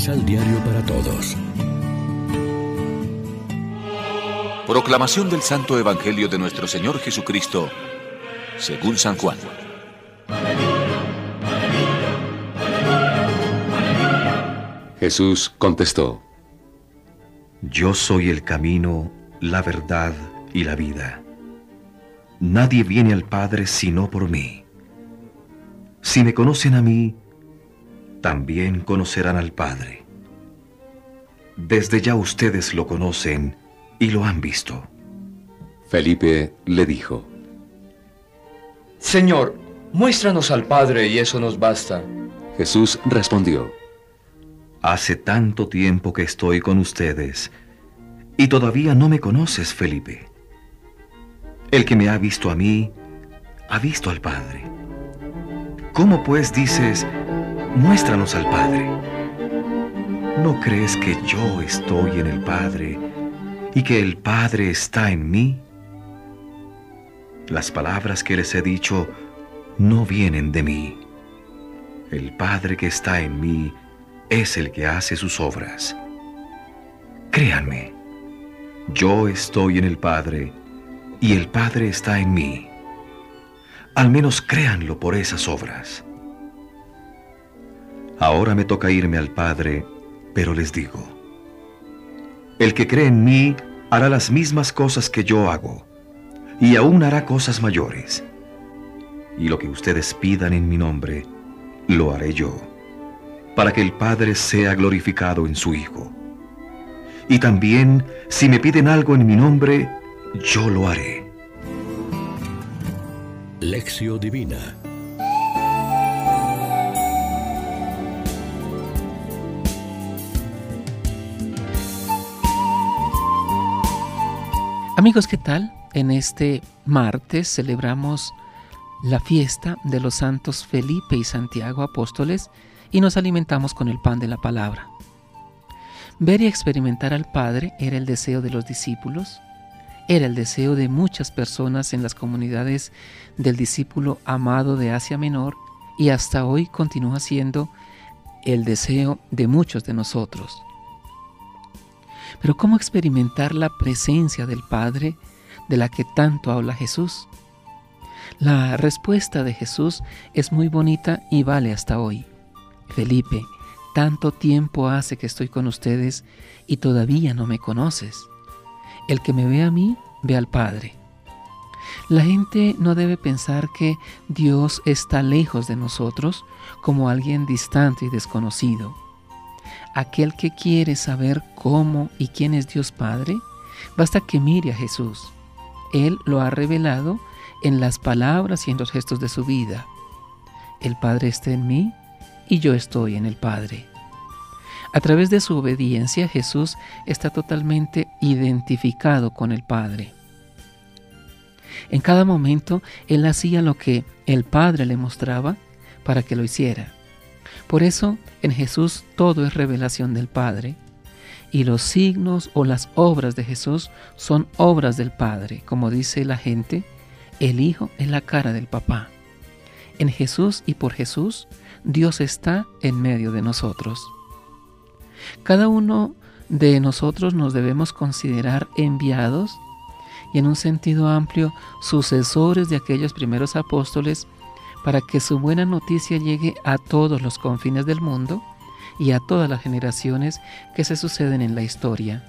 Misal Diario para Todos. Proclamación del Santo Evangelio de nuestro Señor Jesucristo, según San Juan. Jesús contestó, Yo soy el camino, la verdad y la vida. Nadie viene al Padre sino por mí. Si me conocen a mí, también conocerán al Padre. Desde ya ustedes lo conocen y lo han visto. Felipe le dijo, Señor, muéstranos al Padre y eso nos basta. Jesús respondió, Hace tanto tiempo que estoy con ustedes y todavía no me conoces, Felipe. El que me ha visto a mí, ha visto al Padre. ¿Cómo pues dices, muéstranos al Padre? ¿No crees que yo estoy en el Padre y que el Padre está en mí? Las palabras que les he dicho no vienen de mí. El Padre que está en mí es el que hace sus obras. Créanme, yo estoy en el Padre y el Padre está en mí. Al menos créanlo por esas obras. Ahora me toca irme al Padre, pero les digo, el que cree en mí hará las mismas cosas que yo hago, y aún hará cosas mayores. Y lo que ustedes pidan en mi nombre, lo haré yo para que el Padre sea glorificado en su Hijo. Y también, si me piden algo en mi nombre, yo lo haré. Lección Divina Amigos, ¿qué tal? En este martes celebramos la fiesta de los santos Felipe y Santiago apóstoles y nos alimentamos con el pan de la palabra. Ver y experimentar al Padre era el deseo de los discípulos, era el deseo de muchas personas en las comunidades del discípulo amado de Asia Menor y hasta hoy continúa siendo el deseo de muchos de nosotros. Pero ¿cómo experimentar la presencia del Padre de la que tanto habla Jesús? La respuesta de Jesús es muy bonita y vale hasta hoy. Felipe, tanto tiempo hace que estoy con ustedes y todavía no me conoces. El que me ve a mí, ve al Padre. La gente no debe pensar que Dios está lejos de nosotros como alguien distante y desconocido. Aquel que quiere saber cómo y quién es Dios Padre, basta que mire a Jesús. Él lo ha revelado en las palabras y en los gestos de su vida. El Padre está en mí y yo estoy en el Padre. A través de su obediencia Jesús está totalmente identificado con el Padre. En cada momento Él hacía lo que el Padre le mostraba para que lo hiciera. Por eso en Jesús todo es revelación del Padre y los signos o las obras de Jesús son obras del Padre. Como dice la gente, el Hijo es la cara del papá. En Jesús y por Jesús Dios está en medio de nosotros. Cada uno de nosotros nos debemos considerar enviados y en un sentido amplio sucesores de aquellos primeros apóstoles para que su buena noticia llegue a todos los confines del mundo y a todas las generaciones que se suceden en la historia.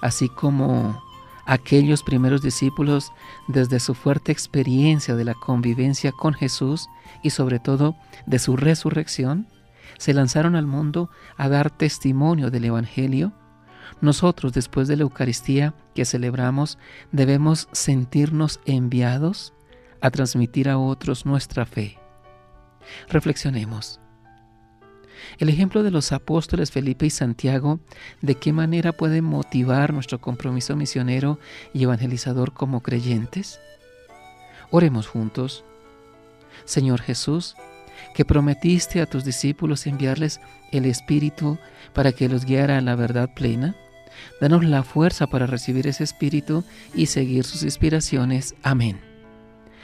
Así como aquellos primeros discípulos, desde su fuerte experiencia de la convivencia con Jesús y sobre todo de su resurrección, se lanzaron al mundo a dar testimonio del Evangelio, nosotros después de la Eucaristía que celebramos debemos sentirnos enviados a transmitir a otros nuestra fe. Reflexionemos. El ejemplo de los apóstoles Felipe y Santiago, ¿de qué manera puede motivar nuestro compromiso misionero y evangelizador como creyentes? Oremos juntos. Señor Jesús, que prometiste a tus discípulos enviarles el Espíritu para que los guiara a la verdad plena, danos la fuerza para recibir ese Espíritu y seguir sus inspiraciones. Amén.